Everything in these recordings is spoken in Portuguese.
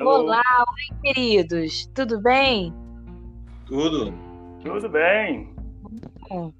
Olá, oi, queridos. Tudo bem? Tudo. Tudo bem. Bom,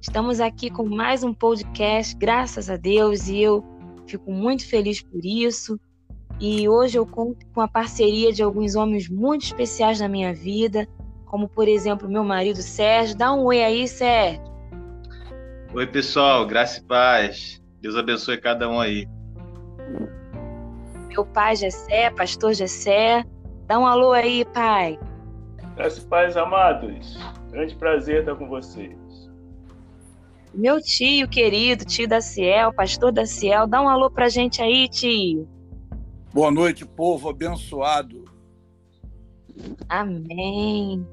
estamos aqui com mais um podcast, graças a Deus, e eu fico muito feliz por isso. E hoje eu conto com a parceria de alguns homens muito especiais na minha vida, como por exemplo meu marido Sérgio. Dá um oi aí, Sérgio. Oi, pessoal, graça e paz. Deus abençoe cada um aí. Meu pai Gessé, pastor Gessé. Dá um alô aí, pai. E paz, amados. Grande prazer estar com vocês. Meu tio querido, tio da Ciel, pastor da Ciel. Dá um alô pra gente aí, tio. Boa noite, povo abençoado. Amém.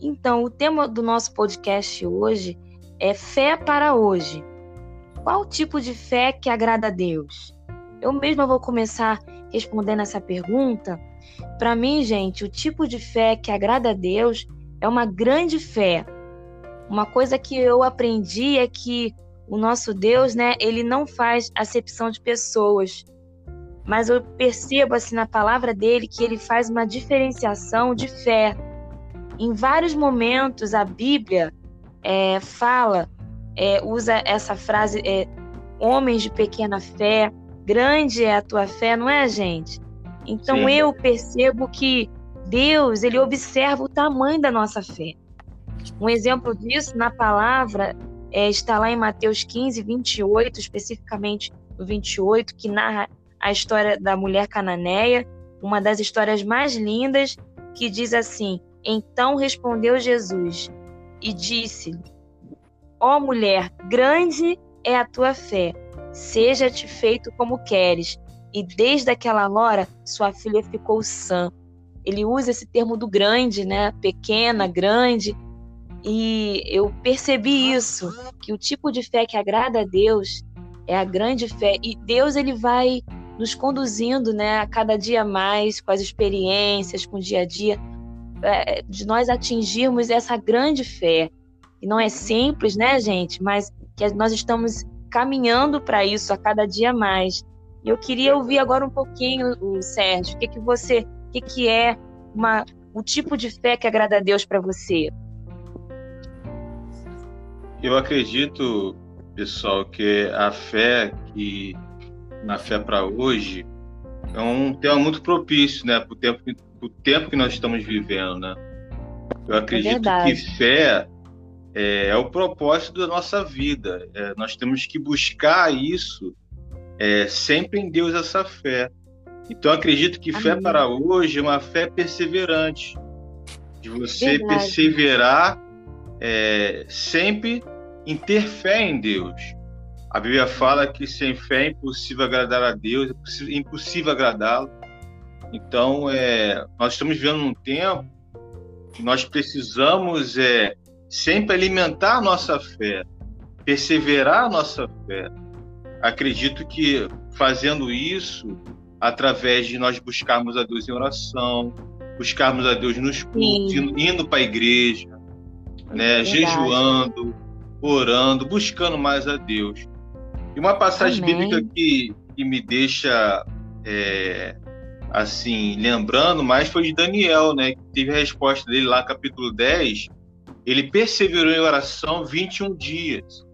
Então, o tema do nosso podcast hoje é fé para hoje. Qual tipo de fé que agrada a Deus? Eu mesma vou começar respondendo essa pergunta. Para mim, gente, o tipo de fé que agrada a Deus é uma grande fé. Uma coisa que eu aprendi é que o nosso Deus, né, ele não faz acepção de pessoas. Mas eu percebo assim na palavra dele que ele faz uma diferenciação de fé. Em vários momentos a Bíblia é, fala, é, usa essa frase, é, homens de pequena fé, grande é a tua fé, não é, gente? Então Sim. eu percebo que Deus, ele observa o tamanho da nossa fé. Um exemplo disso na palavra é, está lá em Mateus 15, 28, especificamente no 28, que narra a história da mulher cananeia, uma das histórias mais lindas, que diz assim: Então respondeu Jesus: e disse: Ó mulher, grande é a tua fé, seja-te feito como queres. E desde aquela hora, sua filha ficou sã. Ele usa esse termo do grande, né? Pequena, grande. E eu percebi isso, que o tipo de fé que agrada a Deus é a grande fé. E Deus ele vai nos conduzindo, né, a cada dia mais com as experiências, com o dia a dia, é, de nós atingirmos essa grande fé. E não é simples, né, gente? Mas que nós estamos caminhando para isso a cada dia mais. E eu queria ouvir agora um pouquinho, o Sérgio, o que, que você, o que, que é uma, o tipo de fé que agrada a Deus para você? Eu acredito, pessoal, que a fé que na fé para hoje é um tema muito propício, né, para o tempo tempo que nós estamos vivendo, né? Eu acredito é que fé é, é, o propósito da nossa vida. É, nós temos que buscar isso é, sempre em Deus essa fé. Então acredito que Amém. fé para hoje é uma fé perseverante, de você Verdade. perseverar é, sempre em ter fé em Deus. A Bíblia fala que sem fé é impossível agradar a Deus, é impossível agradá-lo. Então, é, nós estamos vivendo um tempo que nós precisamos é, sempre alimentar a nossa fé, perseverar a nossa fé. Acredito que fazendo isso, através de nós buscarmos a Deus em oração, buscarmos a Deus nos cultos, indo, indo para a igreja, né, é jejuando, orando, buscando mais a Deus. E uma passagem Amém. bíblica que, que me deixa é, assim, lembrando mais foi de Daniel, né? Que teve a resposta dele lá, capítulo 10. Ele perseverou em oração 21 dias.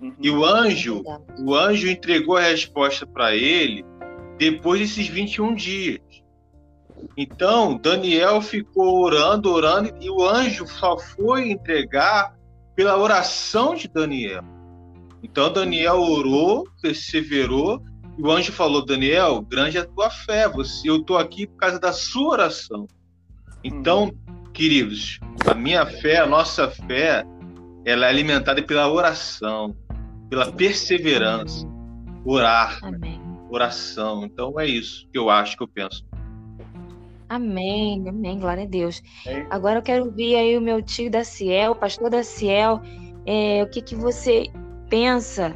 Uhum. E o anjo, o anjo entregou a resposta para ele depois desses 21 dias. Então, Daniel ficou orando, orando, e o anjo só foi entregar pela oração de Daniel. Então, Daniel orou, perseverou, e o anjo falou: Daniel, grande é a tua fé, você, eu estou aqui por causa da sua oração. Então, uhum. Queridos, a minha fé, a nossa fé, ela é alimentada pela oração, pela perseverança, orar, Amém. oração. Então, é isso que eu acho, que eu penso. Amém, amém, glória a Deus. É. Agora eu quero ouvir aí o meu tio da Ciel, o pastor da Ciel, é, o que, que você pensa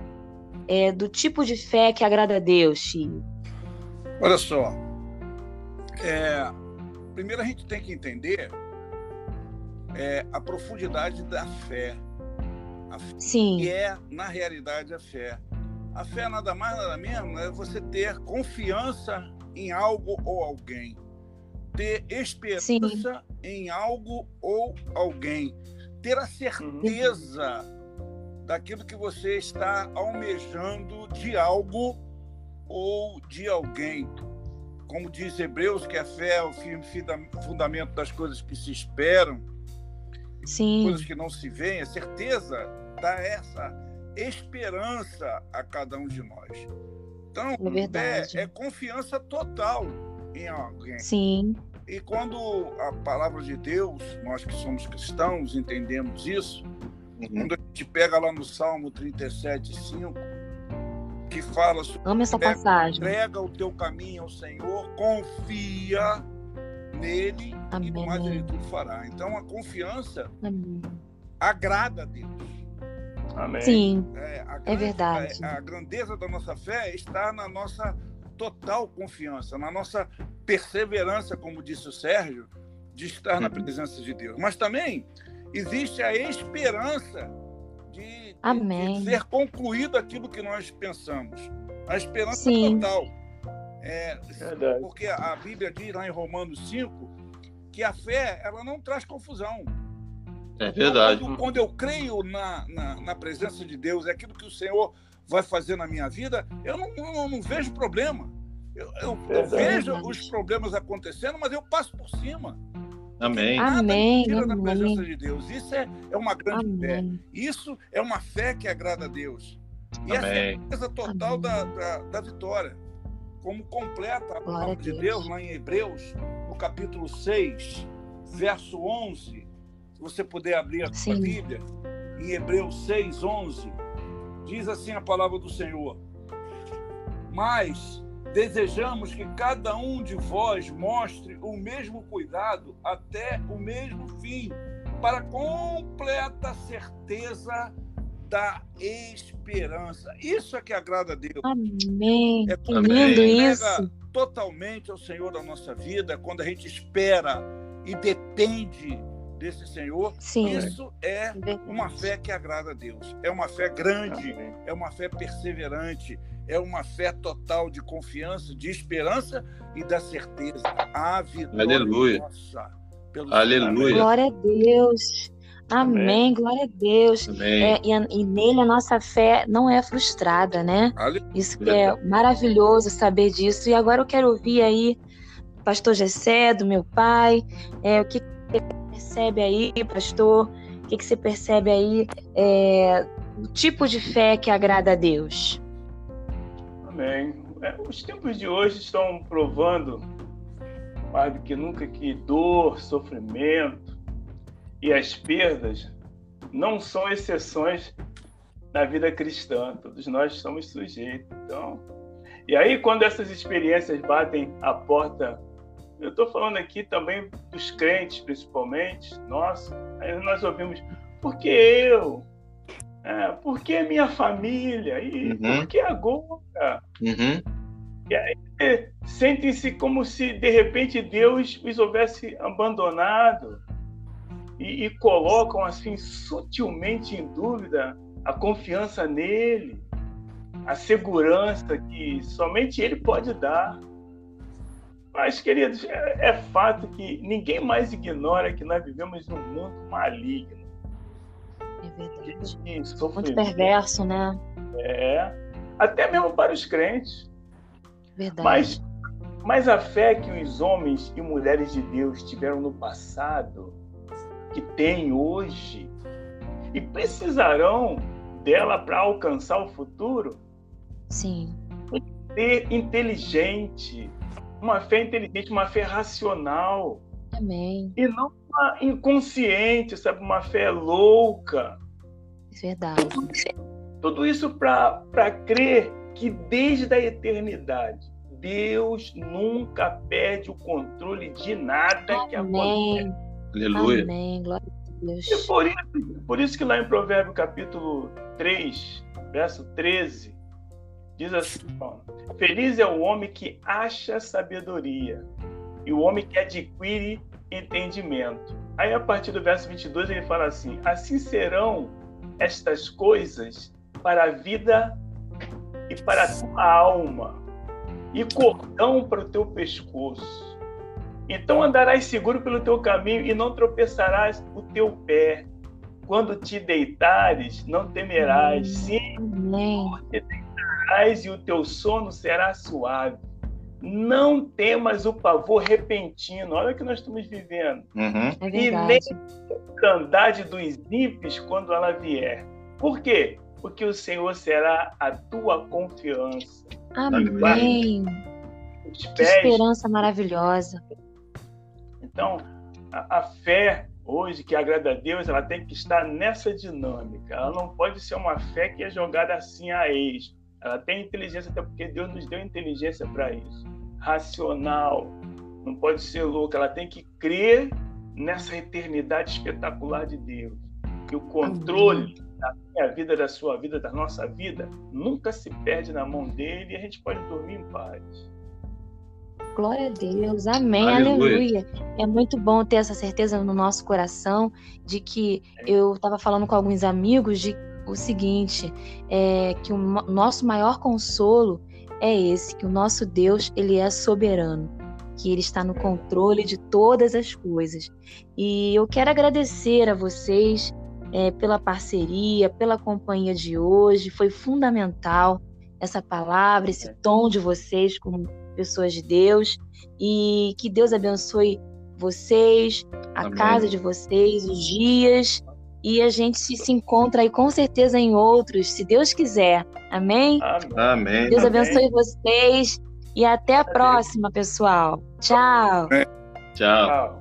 é, do tipo de fé que agrada a Deus, Chico? Olha só. É, primeiro a gente tem que entender é, a profundidade da fé. A fé Sim. Que é, na realidade, a fé. A fé nada mais, nada menos é você ter confiança em algo ou alguém. Ter esperança Sim. em algo ou alguém. Ter a certeza uhum. daquilo que você está almejando de algo ou de alguém. Como diz Hebreus, que a fé é o firme fundamento das coisas que se esperam, Sim. coisas que não se veem. A certeza dá essa esperança a cada um de nós. Então, é, é, é confiança total em alguém. Sim. E quando a palavra de Deus, nós que somos cristãos, entendemos isso, uhum. quando a gente pega lá no Salmo 37, 5, que fala sobre Amo essa passagem. entrega o teu caminho ao Senhor, confia nele Amém. e no mais ele tudo fará. Então a confiança Amém. agrada a Deus. Amém. Sim, é, grande, é verdade. A, a grandeza da nossa fé está na nossa total confiança, na nossa perseverança, como disse o Sérgio, de estar na presença de Deus. Mas também existe a esperança de, de ser concluído aquilo que nós pensamos. A esperança Sim. total. É, porque a Bíblia diz lá em Romanos 5 que a fé ela não traz confusão. É verdade. Quando, quando eu creio na, na, na, presença de Deus, é aquilo que o Senhor vai fazer na minha vida, eu não, não, não vejo problema. Eu, eu, eu, vejo os problemas acontecendo, mas eu passo por cima. Amém. Amém. Tira da presença de Deus. Isso é, é uma grande Amém. fé. Isso é uma fé que agrada a Deus. E Amém. é a certeza total da, da, da, vitória. Como completa a palavra de Deus. Lá em Hebreus, no capítulo 6, verso 11 se você puder abrir a sua Bíblia, em Hebreus 6, 11, diz assim a palavra do Senhor. Mas desejamos que cada um de vós mostre o mesmo cuidado até o mesmo fim, para completa certeza da esperança. Isso é que agrada a Deus. Amém. É que lindo isso. Totalmente ao Senhor da nossa vida, quando a gente espera e depende desse Senhor, Sim. isso é uma fé que agrada a Deus. É uma fé grande, é uma fé perseverante, é uma fé total de confiança, de esperança e da certeza. A vitória Aleluia. nossa. Aleluia. Glória a Deus. Amém, Amém. glória a Deus. É, e, e, nele a nossa fé não é frustrada, né? Aleluia. Isso que é maravilhoso saber disso. E agora eu quero ouvir aí, pastor Gessé, do meu pai, é, o que percebe aí, pastor? O que, que você percebe aí? É, o tipo de fé que agrada a Deus? Amém. É, os tempos de hoje estão provando mais do que nunca que dor, sofrimento e as perdas não são exceções na vida cristã. Todos nós estamos sujeitos. Então, e aí quando essas experiências batem a porta eu estou falando aqui também dos crentes, principalmente. Nossa, aí nós ouvimos, por que eu? É, por que minha família? E uhum. por que agora? Uhum. E aí sentem-se como se de repente Deus os houvesse abandonado e, e colocam assim sutilmente em dúvida a confiança nele, a segurança que somente ele pode dar. Mas, queridos, é, é, fato que ninguém mais ignora que nós vivemos num mundo maligno. É verdade. Muito perverso, né? É. Até mesmo para os crentes. Verdade. Mas, mas a fé que os homens e mulheres de Deus tiveram no passado, que têm hoje, e precisarão dela para alcançar o futuro. Sim. Ser inteligente, uma fé inteligente, uma fé racional. Amém. E não uma inconsciente, sabe? Uma fé louca. Verdade. Tudo isso para crer que desde a eternidade Deus nunca perde o controle de nada Amém. que acontece. Aleluia. Amém. Glória a Deus. E por isso, por isso que lá em Provérbio capítulo 3, verso 13, Diz assim: Feliz é o homem que acha sabedoria e o homem que adquire entendimento. Aí, a partir do verso 22, ele fala assim: Assim serão estas coisas para a vida e para a tua alma, e cordão para o teu pescoço. Então andarás seguro pelo teu caminho e não tropeçarás o teu pé. Quando te deitares, não temerás. Sim, te deitarás e o teu sono será suave. Não temas o pavor repentino. Olha o que nós estamos vivendo. Uhum. É e nem a grandade dos ímpios quando ela vier. Por quê? Porque o Senhor será a tua confiança. Amém. Que esperança maravilhosa. Então, a, a fé hoje que agrada a Deus, ela tem que estar nessa dinâmica. Ela não pode ser uma fé que é jogada assim a ex. Ela tem inteligência, até porque Deus nos deu inteligência para isso. Racional, não pode ser louca. Ela tem que crer nessa eternidade espetacular de Deus. Que o controle da minha vida, da sua vida, da nossa vida, nunca se perde na mão dele e a gente pode dormir em paz. Glória a Deus, amém, aleluia. aleluia. É muito bom ter essa certeza no nosso coração de que eu estava falando com alguns amigos de o seguinte, é que o nosso maior consolo é esse, que o nosso Deus, ele é soberano, que ele está no controle de todas as coisas. E eu quero agradecer a vocês é, pela parceria, pela companhia de hoje, foi fundamental essa palavra, esse tom de vocês como pessoas de Deus e que Deus abençoe vocês, a Amém. casa de vocês, os dias e a gente se, encontra aí com certeza em outros, se Deus quiser. Amém? Amém. Deus Amém. abençoe vocês e até a próxima, pessoal. Tchau. Tchau.